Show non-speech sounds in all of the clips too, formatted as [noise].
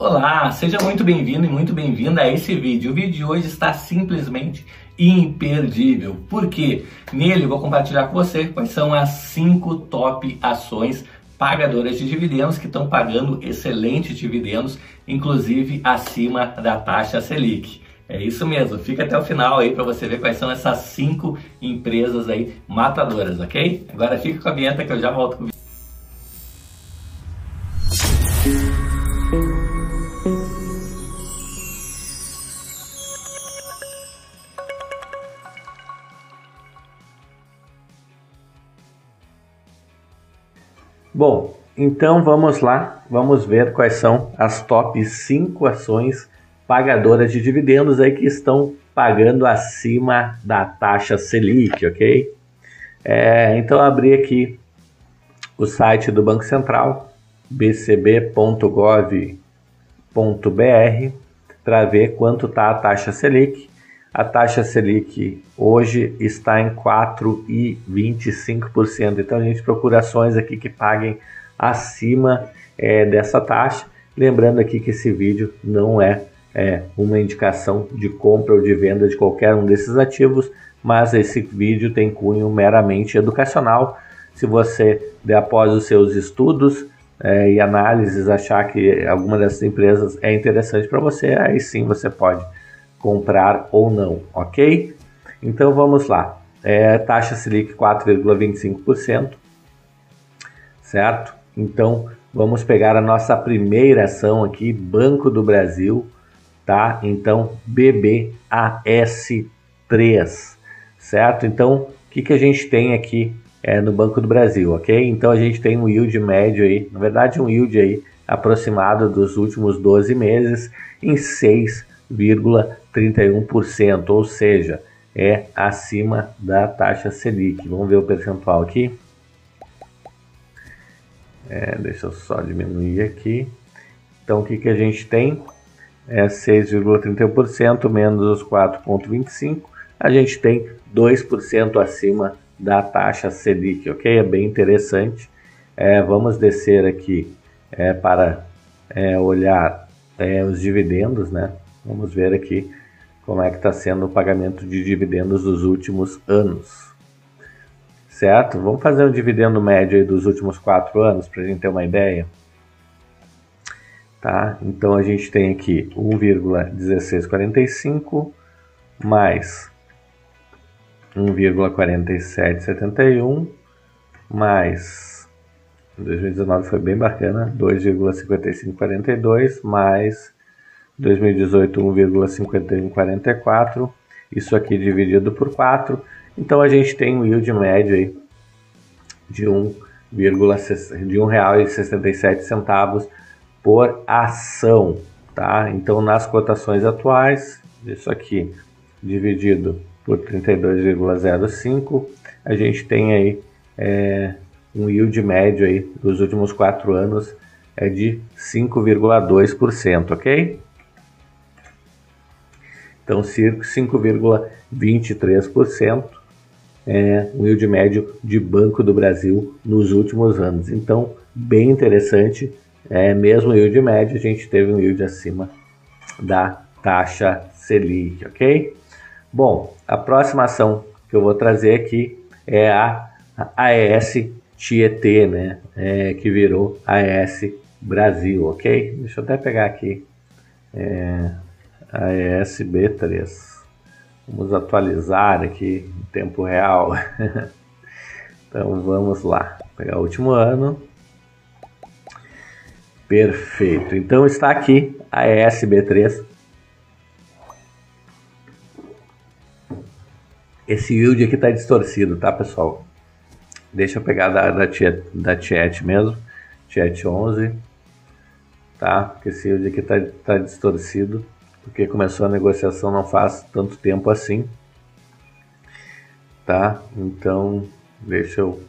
Olá, seja muito bem-vindo e muito bem-vinda a esse vídeo. O vídeo de hoje está simplesmente imperdível. Por quê? Nele vou compartilhar com você quais são as cinco top ações pagadoras de dividendos que estão pagando excelentes dividendos, inclusive acima da taxa Selic. É isso mesmo, fica até o final aí para você ver quais são essas cinco empresas aí matadoras, ok? Agora fica com a vinheta que eu já volto com o vídeo. Então vamos lá, vamos ver quais são as top 5 ações pagadoras de dividendos aí que estão pagando acima da taxa Selic, ok? É, então abri aqui o site do Banco Central, bcb.gov.br, para ver quanto está a taxa Selic. A taxa Selic hoje está em 4,25%. Então a gente procura ações aqui que paguem acima é, dessa taxa. Lembrando aqui que esse vídeo não é, é uma indicação de compra ou de venda de qualquer um desses ativos, mas esse vídeo tem cunho meramente educacional. Se você, após os seus estudos é, e análises, achar que alguma dessas empresas é interessante para você, aí sim você pode comprar ou não, ok? Então vamos lá. É, taxa Selic 4,25%, certo? Então vamos pegar a nossa primeira ação aqui, Banco do Brasil, tá? Então BBAS3, certo? Então o que, que a gente tem aqui é, no Banco do Brasil, ok? Então a gente tem um yield médio aí, na verdade um yield aí aproximado dos últimos 12 meses em 6 0,31%, ou seja, é acima da taxa Selic. Vamos ver o percentual aqui. É, deixa eu só diminuir aqui. Então, o que, que a gente tem? É 6,31% menos os 4,25%. A gente tem 2% acima da taxa Selic, ok? É bem interessante. É, vamos descer aqui é, para é, olhar é, os dividendos, né? Vamos ver aqui como é que está sendo o pagamento de dividendos dos últimos anos. Certo? Vamos fazer um dividendo médio dos últimos quatro anos para a gente ter uma ideia. Tá? Então a gente tem aqui 1,1645 mais 1,4771 mais 2019 foi bem bacana, 2,5542 mais 2018 1,5144, isso aqui dividido por 4, então a gente tem um yield médio aí de R$ 1,67 por ação, tá? Então nas cotações atuais, isso aqui dividido por 32,05, a gente tem aí é, um yield médio aí dos últimos quatro anos é de 5,2%, ok? Então, 5,23% é o yield médio de Banco do Brasil nos últimos anos. Então, bem interessante, é, mesmo yield médio, a gente teve um yield acima da taxa Selic, ok? Bom, a próxima ação que eu vou trazer aqui é a AES Tietê, né? É, que virou AES Brasil, ok? Deixa eu até pegar aqui é, AES B3. Vamos atualizar aqui em tempo real. [laughs] então vamos lá, Vou pegar o último ano. Perfeito. Então está aqui a ESB3. Esse yield aqui está distorcido, tá pessoal? Deixa eu pegar da, da, Tiet, da Tiet mesmo. Tiet 11. Tá? Porque esse yield aqui está tá distorcido porque começou a negociação não faz tanto tempo assim, tá? Então, deixa eu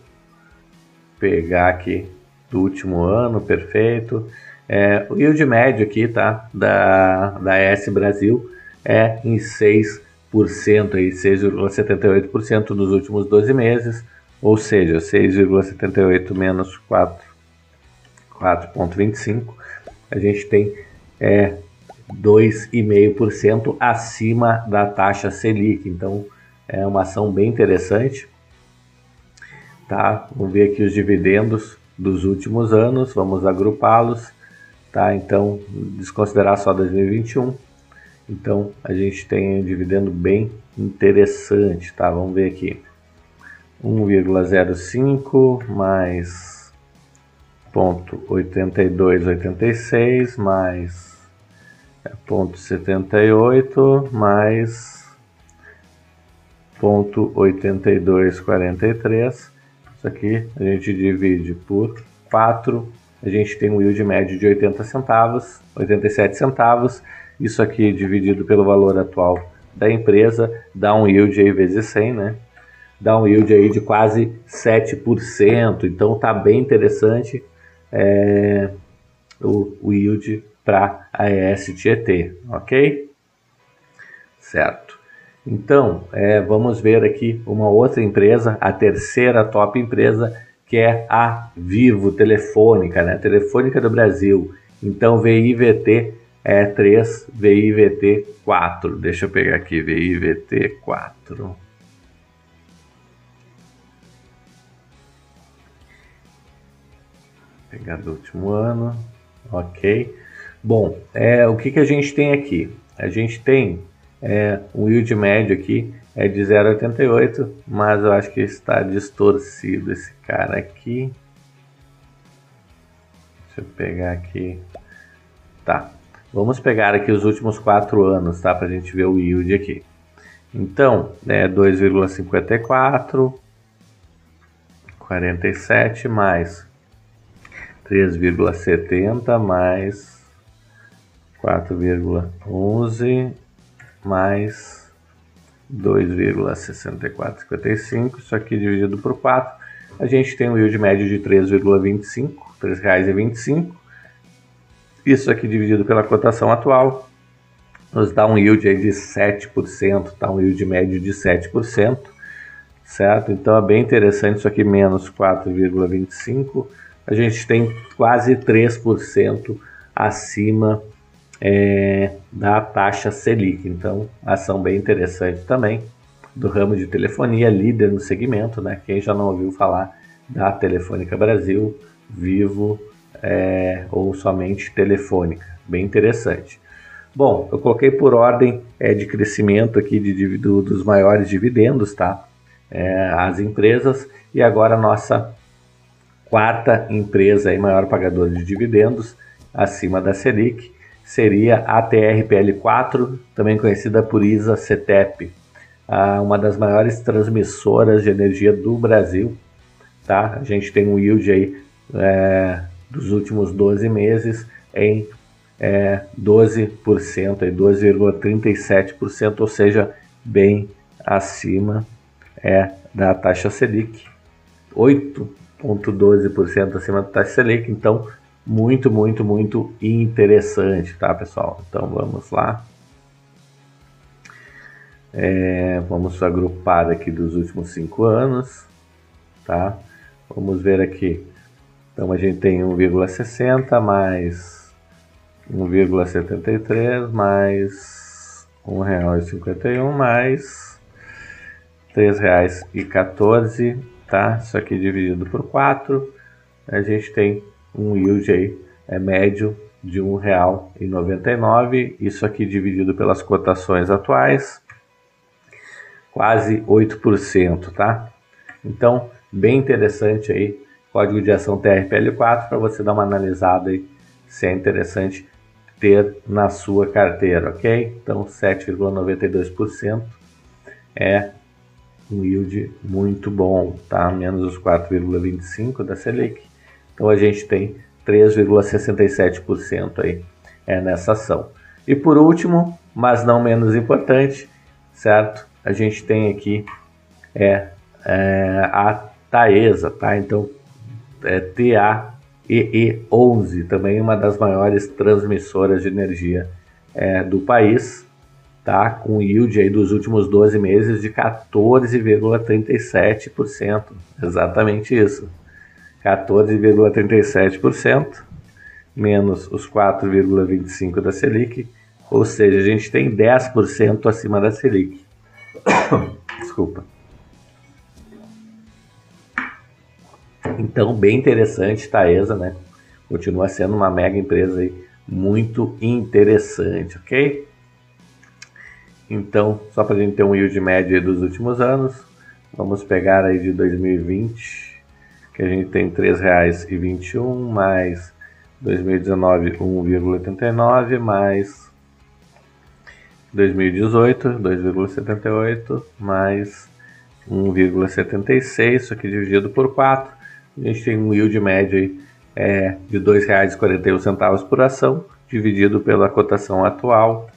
pegar aqui do último ano, perfeito. É, o yield médio aqui, tá? Da, da S Brasil é em 6%, aí 6,78% nos últimos 12 meses, ou seja, 6,78 menos 4, 4,25, a gente tem é 2,5% acima da taxa Selic. Então é uma ação bem interessante. Tá? Vamos ver aqui os dividendos dos últimos anos, vamos agrupá-los. Tá? Então, desconsiderar só 2021. Então, a gente tem um dividendo bem interessante, tá? Vamos ver aqui. 1,05 mais ponto 8286 mais é, ponto 78 mais ponto 8243 isso aqui a gente divide por 4 a gente tem um yield médio de 80 centavos 87 centavos. Isso aqui dividido pelo valor atual da empresa dá um yield aí vezes 100 né? Dá um yield aí de quase 7%, então tá bem interessante é, o, o yield para a ES Tietê, ok? Certo. Então, é, vamos ver aqui uma outra empresa, a terceira top empresa, que é a Vivo Telefônica, né? Telefônica do Brasil. Então, VIVT é 3, VIVT 4. Deixa eu pegar aqui, VIVT 4. pegar do último ano, ok. Bom, é, o que, que a gente tem aqui? A gente tem é, um yield médio aqui é de 0,88, mas eu acho que está distorcido esse cara aqui. Deixa eu pegar aqui. Tá, vamos pegar aqui os últimos quatro anos, tá? Para a gente ver o yield aqui. Então, é 2,54, 47 mais 3,70 mais 4,11 mais 2,6455, isso aqui dividido por 4, a gente tem um yield médio de 3,25, R$ 3,25. Isso aqui dividido pela cotação atual nos dá um yield aí de 7%, tá? Um yield médio de 7%, certo? Então é bem interessante isso aqui menos 4,25 a gente tem quase 3% acima é, da taxa Selic. Então, ação bem interessante também do ramo de telefonia, líder no segmento, né? Quem já não ouviu falar da Telefônica Brasil, Vivo é, ou somente Telefônica, bem interessante. Bom, eu coloquei por ordem é, de crescimento aqui de, do, dos maiores dividendos, tá? É, as empresas e agora nossa quarta empresa aí, maior pagadora de dividendos, acima da Selic, seria a TRPL4, também conhecida por ISA CETEP, uma das maiores transmissoras de energia do Brasil. Tá? A gente tem um yield aí é, dos últimos 12 meses em é, 12%, 12,37%, ou seja, bem acima é, da taxa Selic. 8 0,12% acima da taxa Selic, então muito, muito, muito interessante, tá pessoal? Então vamos lá. É, vamos agrupar aqui dos últimos cinco anos, tá? Vamos ver aqui. Então a gente tem 1,60 mais 1,73 mais R$ 1,51 mais R$ 3,14 tá? Isso aqui dividido por 4, a gente tem um yield aí é médio de R$ 1,99. Isso aqui dividido pelas cotações atuais, quase 8%, tá? Então, bem interessante aí, código de ação TRPL4 para você dar uma analisada aí se é interessante ter na sua carteira, ok? Então, 7,92% é um yield muito bom, tá? Menos os 4,25 da Selic. Então a gente tem 3,67% aí é, nessa ação. E por último, mas não menos importante, certo? A gente tem aqui é, é a Taesa, tá? Então é TAEE11, também uma das maiores transmissoras de energia é, do país, tá com yield aí dos últimos 12 meses de 14,37%. Exatamente isso. 14,37%, menos os 4,25 da Selic, ou seja, a gente tem 10% acima da Selic. [coughs] Desculpa. Então, bem interessante, Taesa, né? Continua sendo uma mega empresa aí, muito interessante, ok? Então, só para a gente ter um yield médio dos últimos anos, vamos pegar aí de 2020, que a gente tem R$ 3,21 mais 2019 1,89 mais 2018 2,78 mais 1,76, isso aqui dividido por 4, a gente tem um yield médio aí, é, de R$ 2,41 por ação, dividido pela cotação atual,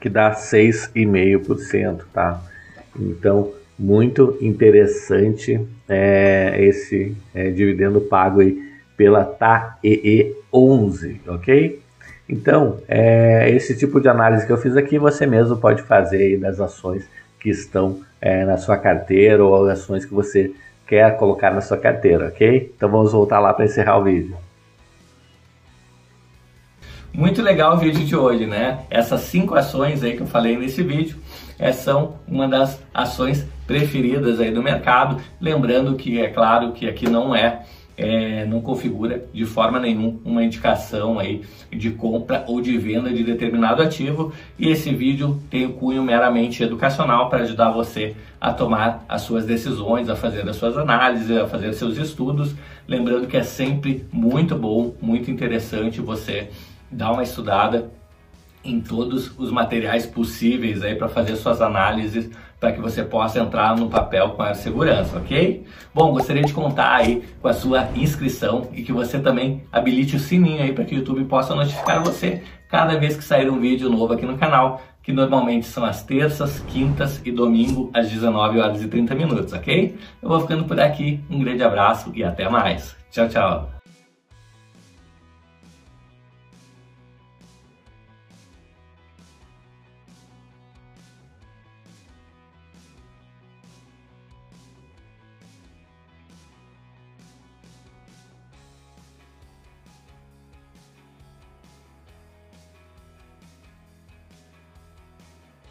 que dá 6,5%, tá? Então, muito interessante é, esse é, dividendo pago aí pela TAEE 11, ok? Então, é, esse tipo de análise que eu fiz aqui, você mesmo pode fazer aí das ações que estão é, na sua carteira ou ações que você quer colocar na sua carteira, ok? Então vamos voltar lá para encerrar o vídeo. Muito legal o vídeo de hoje, né? Essas cinco ações aí que eu falei nesse vídeo é, são uma das ações preferidas aí do mercado. Lembrando que é claro que aqui não é é, não configura de forma nenhuma uma indicação aí de compra ou de venda de determinado ativo e esse vídeo tem o cunho meramente educacional para ajudar você a tomar as suas decisões, a fazer as suas análises, a fazer seus estudos. Lembrando que é sempre muito bom, muito interessante você dar uma estudada em todos os materiais possíveis aí para fazer suas análises para que você possa entrar no papel com a segurança, ok? Bom, gostaria de contar aí com a sua inscrição e que você também habilite o sininho aí para que o YouTube possa notificar você cada vez que sair um vídeo novo aqui no canal, que normalmente são as terças, quintas e domingo às 19 horas e 30 minutos, ok? Eu vou ficando por aqui, um grande abraço e até mais. Tchau, tchau.